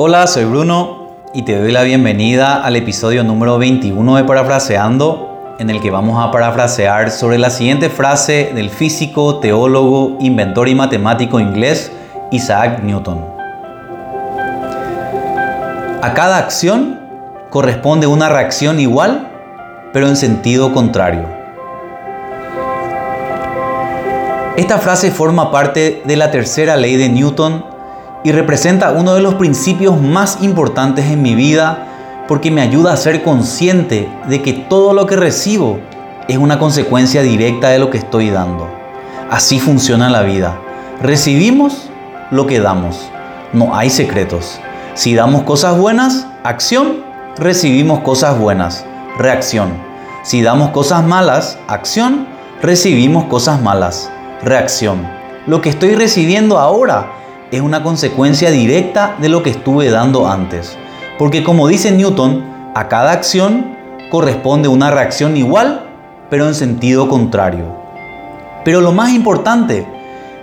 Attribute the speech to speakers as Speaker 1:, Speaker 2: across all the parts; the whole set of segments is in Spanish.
Speaker 1: Hola, soy Bruno y te doy la bienvenida al episodio número 21 de Parafraseando, en el que vamos a parafrasear sobre la siguiente frase del físico, teólogo, inventor y matemático inglés Isaac Newton. A cada acción corresponde una reacción igual, pero en sentido contrario. Esta frase forma parte de la tercera ley de Newton y representa uno de los principios más importantes en mi vida porque me ayuda a ser consciente de que todo lo que recibo es una consecuencia directa de lo que estoy dando. Así funciona la vida. Recibimos lo que damos. No hay secretos. Si damos cosas buenas, acción, recibimos cosas buenas, reacción. Si damos cosas malas, acción, recibimos cosas malas, reacción. Lo que estoy recibiendo ahora es una consecuencia directa de lo que estuve dando antes. Porque como dice Newton, a cada acción corresponde una reacción igual, pero en sentido contrario. Pero lo más importante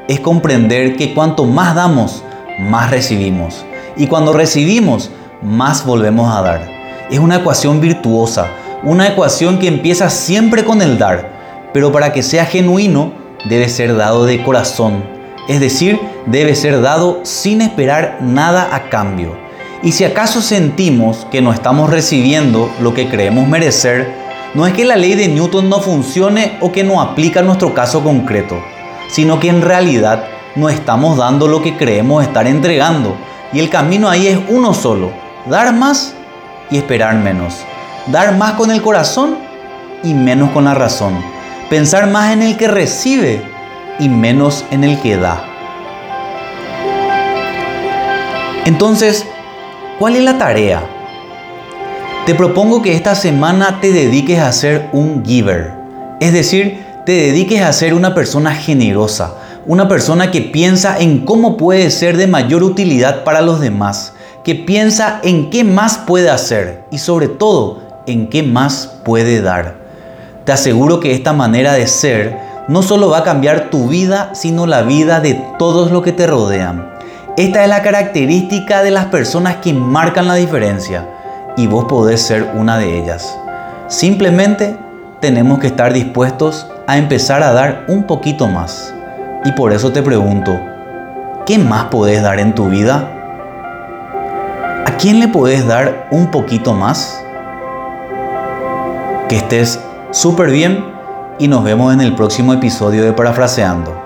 Speaker 1: es comprender que cuanto más damos, más recibimos. Y cuando recibimos, más volvemos a dar. Es una ecuación virtuosa, una ecuación que empieza siempre con el dar, pero para que sea genuino debe ser dado de corazón, es decir, debe ser dado sin esperar nada a cambio. Y si acaso sentimos que no estamos recibiendo lo que creemos merecer, no es que la ley de Newton no funcione o que no aplica a nuestro caso concreto, sino que en realidad no estamos dando lo que creemos estar entregando. Y el camino ahí es uno solo, dar más y esperar menos. Dar más con el corazón y menos con la razón. Pensar más en el que recibe y menos en el que da. Entonces, ¿cuál es la tarea? Te propongo que esta semana te dediques a ser un giver, es decir, te dediques a ser una persona generosa, una persona que piensa en cómo puede ser de mayor utilidad para los demás, que piensa en qué más puede hacer y sobre todo en qué más puede dar. Te aseguro que esta manera de ser no solo va a cambiar tu vida, sino la vida de todos los que te rodean. Esta es la característica de las personas que marcan la diferencia y vos podés ser una de ellas. Simplemente tenemos que estar dispuestos a empezar a dar un poquito más. Y por eso te pregunto, ¿qué más podés dar en tu vida? ¿A quién le podés dar un poquito más? Que estés súper bien y nos vemos en el próximo episodio de Parafraseando.